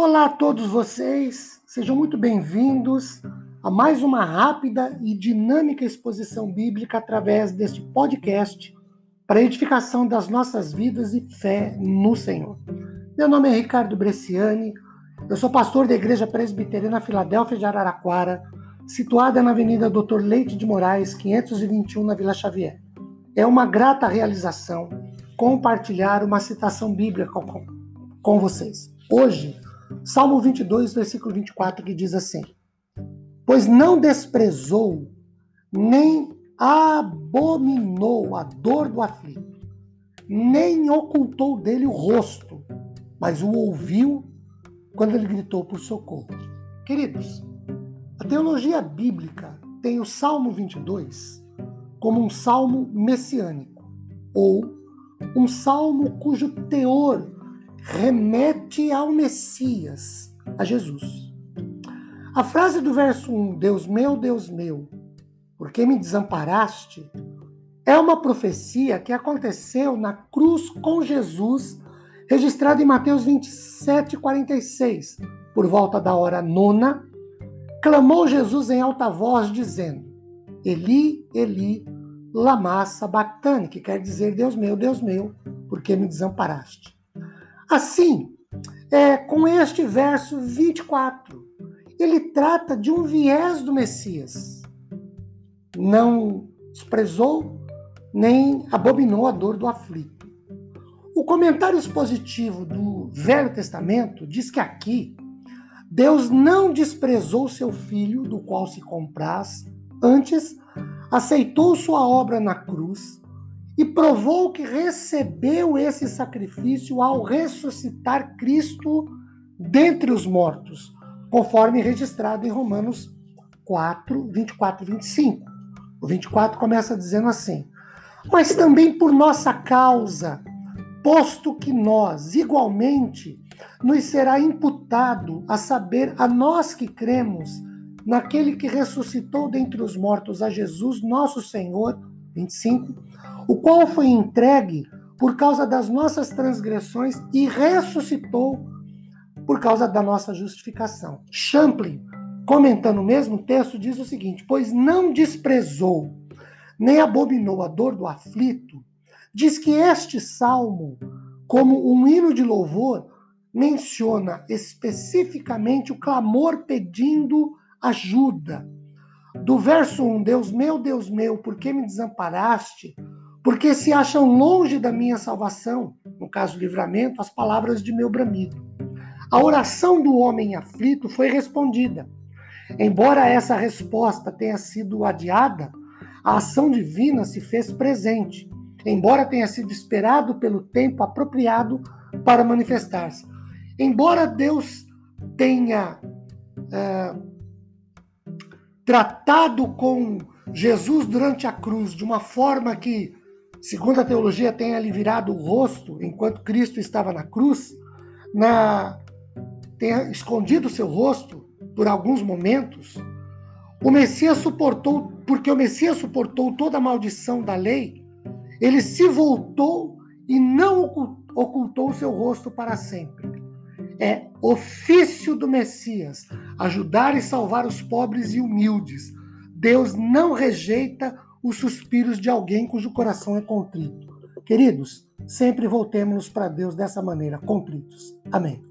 Olá a todos vocês, sejam muito bem-vindos a mais uma rápida e dinâmica exposição bíblica através deste podcast para edificação das nossas vidas e fé no Senhor. Meu nome é Ricardo Bresciani, eu sou pastor da Igreja Presbiteriana Filadélfia de Araraquara, situada na Avenida Doutor Leite de Moraes, 521, na Vila Xavier. É uma grata realização compartilhar uma citação bíblica com, com vocês. Hoje, Salmo 22, versículo 24, que diz assim: Pois não desprezou, nem abominou a dor do aflito, nem ocultou dele o rosto, mas o ouviu quando ele gritou por socorro. Queridos, a teologia bíblica tem o Salmo 22 como um salmo messiânico, ou um salmo cujo teor remete ao Messias, a Jesus. A frase do verso 1, Deus meu, Deus meu, por que me desamparaste? É uma profecia que aconteceu na cruz com Jesus, registrada em Mateus 27, 46. Por volta da hora nona, clamou Jesus em alta voz, dizendo: Eli, Eli, lama sabachthani, que quer dizer Deus meu, Deus meu, por que me desamparaste? Assim, é, com este verso 24, ele trata de um viés do Messias. Não desprezou nem abominou a dor do aflito. O comentário expositivo do Velho Testamento diz que aqui Deus não desprezou seu filho, do qual se compraz, antes aceitou sua obra na cruz e provou que recebeu esse sacrifício ao ressuscitar Cristo dentre os mortos, conforme registrado em Romanos 4, 24 e 25. O 24 começa dizendo assim: Mas também por nossa causa, posto que nós, igualmente, nos será imputado, a saber, a nós que cremos naquele que ressuscitou dentre os mortos, a Jesus, nosso Senhor, 25 o qual foi entregue por causa das nossas transgressões e ressuscitou por causa da nossa justificação. Champlin, comentando o mesmo texto, diz o seguinte: Pois não desprezou, nem abominou a dor do aflito, diz que este salmo, como um hino de louvor, menciona especificamente o clamor pedindo ajuda. Do verso 1, Deus meu, Deus meu, por que me desamparaste? Porque se acham longe da minha salvação, no caso livramento, as palavras de meu bramido. A oração do homem aflito foi respondida. Embora essa resposta tenha sido adiada, a ação divina se fez presente, embora tenha sido esperado pelo tempo apropriado para manifestar-se. Embora Deus tenha é, tratado com Jesus durante a cruz de uma forma que segundo a teologia, tenha lhe virado o rosto enquanto Cristo estava na cruz, na, tenha escondido seu rosto por alguns momentos, o Messias suportou, porque o Messias suportou toda a maldição da lei, ele se voltou e não ocultou seu rosto para sempre. É ofício do Messias ajudar e salvar os pobres e humildes. Deus não rejeita os suspiros de alguém cujo coração é contrito. Queridos, sempre voltemos para Deus dessa maneira, contritos. Amém.